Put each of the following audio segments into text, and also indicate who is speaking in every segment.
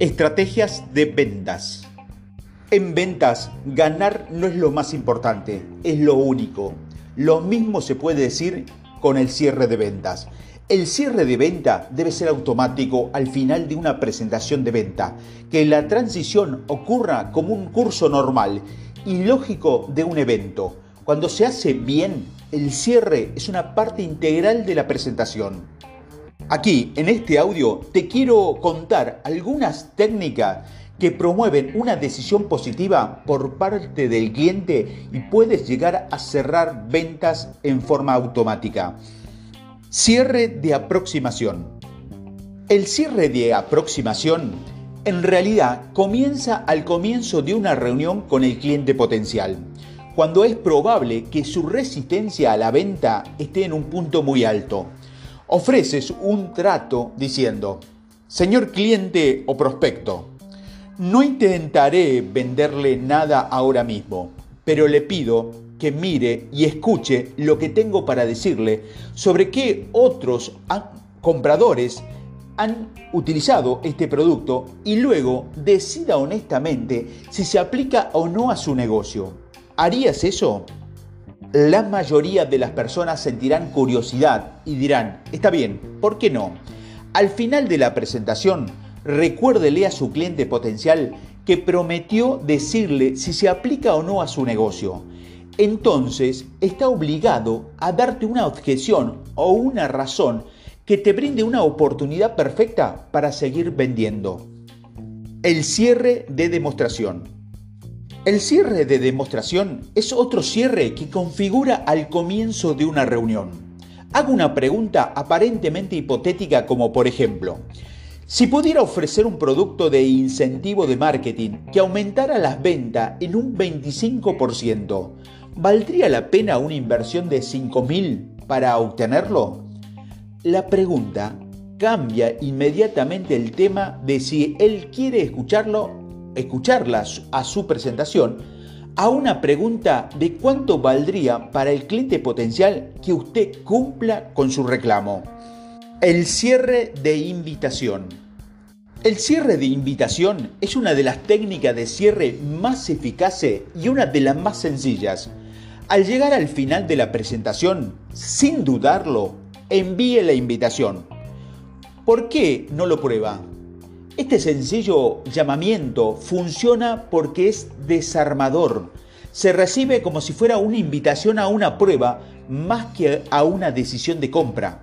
Speaker 1: Estrategias de ventas. En ventas, ganar no es lo más importante, es lo único. Lo mismo se puede decir con el cierre de ventas. El cierre de venta debe ser automático al final de una presentación de venta, que la transición ocurra como un curso normal y lógico de un evento. Cuando se hace bien, el cierre es una parte integral de la presentación. Aquí, en este audio, te quiero contar algunas técnicas que promueven una decisión positiva por parte del cliente y puedes llegar a cerrar ventas en forma automática. Cierre de aproximación. El cierre de aproximación en realidad comienza al comienzo de una reunión con el cliente potencial, cuando es probable que su resistencia a la venta esté en un punto muy alto. Ofreces un trato diciendo, señor cliente o prospecto, no intentaré venderle nada ahora mismo, pero le pido que mire y escuche lo que tengo para decirle sobre qué otros compradores han utilizado este producto y luego decida honestamente si se aplica o no a su negocio. ¿Harías eso? La mayoría de las personas sentirán curiosidad y dirán, está bien, ¿por qué no? Al final de la presentación, recuérdele a su cliente potencial que prometió decirle si se aplica o no a su negocio. Entonces está obligado a darte una objeción o una razón que te brinde una oportunidad perfecta para seguir vendiendo. El cierre de demostración. El cierre de demostración es otro cierre que configura al comienzo de una reunión. Hago una pregunta aparentemente hipotética como por ejemplo, si pudiera ofrecer un producto de incentivo de marketing que aumentara las ventas en un 25%, ¿valdría la pena una inversión de 5.000 para obtenerlo? La pregunta cambia inmediatamente el tema de si él quiere escucharlo, escucharla a su presentación, a una pregunta de cuánto valdría para el cliente potencial que usted cumpla con su reclamo. El cierre de invitación. El cierre de invitación es una de las técnicas de cierre más eficaces y una de las más sencillas. Al llegar al final de la presentación, sin dudarlo, envíe la invitación. ¿Por qué no lo prueba? Este sencillo llamamiento funciona porque es desarmador. Se recibe como si fuera una invitación a una prueba más que a una decisión de compra.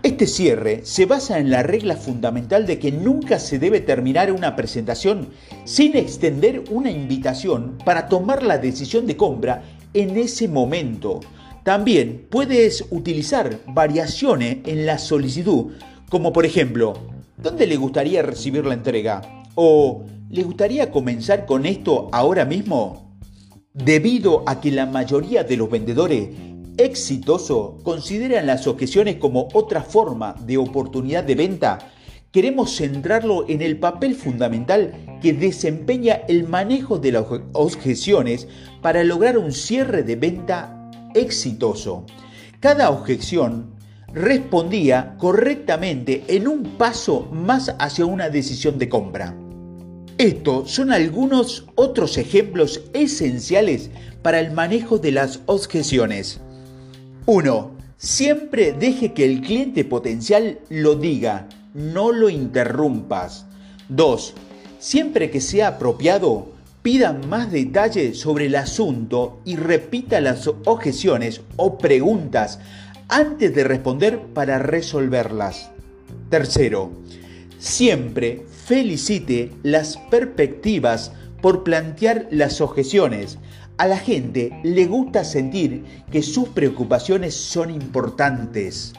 Speaker 1: Este cierre se basa en la regla fundamental de que nunca se debe terminar una presentación sin extender una invitación para tomar la decisión de compra en ese momento. También puedes utilizar variaciones en la solicitud, como por ejemplo, ¿dónde le gustaría recibir la entrega? ¿O le gustaría comenzar con esto ahora mismo? Debido a que la mayoría de los vendedores exitoso consideran las objeciones como otra forma de oportunidad de venta, queremos centrarlo en el papel fundamental que desempeña el manejo de las objeciones para lograr un cierre de venta exitoso. Cada objeción respondía correctamente en un paso más hacia una decisión de compra. Estos son algunos otros ejemplos esenciales para el manejo de las objeciones. 1. Siempre deje que el cliente potencial lo diga, no lo interrumpas. 2. Siempre que sea apropiado, pida más detalles sobre el asunto y repita las objeciones o preguntas antes de responder para resolverlas. Tercero, siempre felicite las perspectivas por plantear las objeciones, a la gente le gusta sentir que sus preocupaciones son importantes.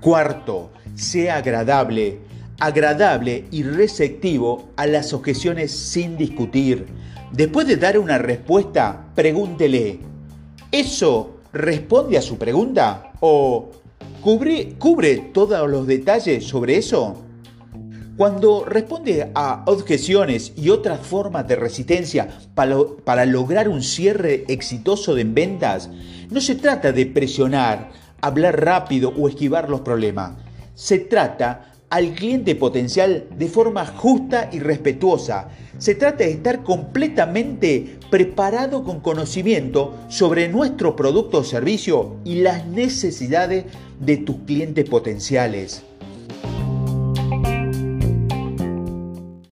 Speaker 1: Cuarto, sea agradable, agradable y receptivo a las objeciones sin discutir. Después de dar una respuesta, pregúntele, ¿eso responde a su pregunta? ¿O cubre, cubre todos los detalles sobre eso? Cuando responde a objeciones y otras formas de resistencia para, lograr un cierre exitoso de ventas, no se trata de presionar, hablar rápido o esquivar los problemas. Se trata al cliente potencial de forma justa y respetuosa. Se trata de estar completamente preparado con conocimiento sobre nuestro producto o servicio y las necesidades de tus clientes potenciales.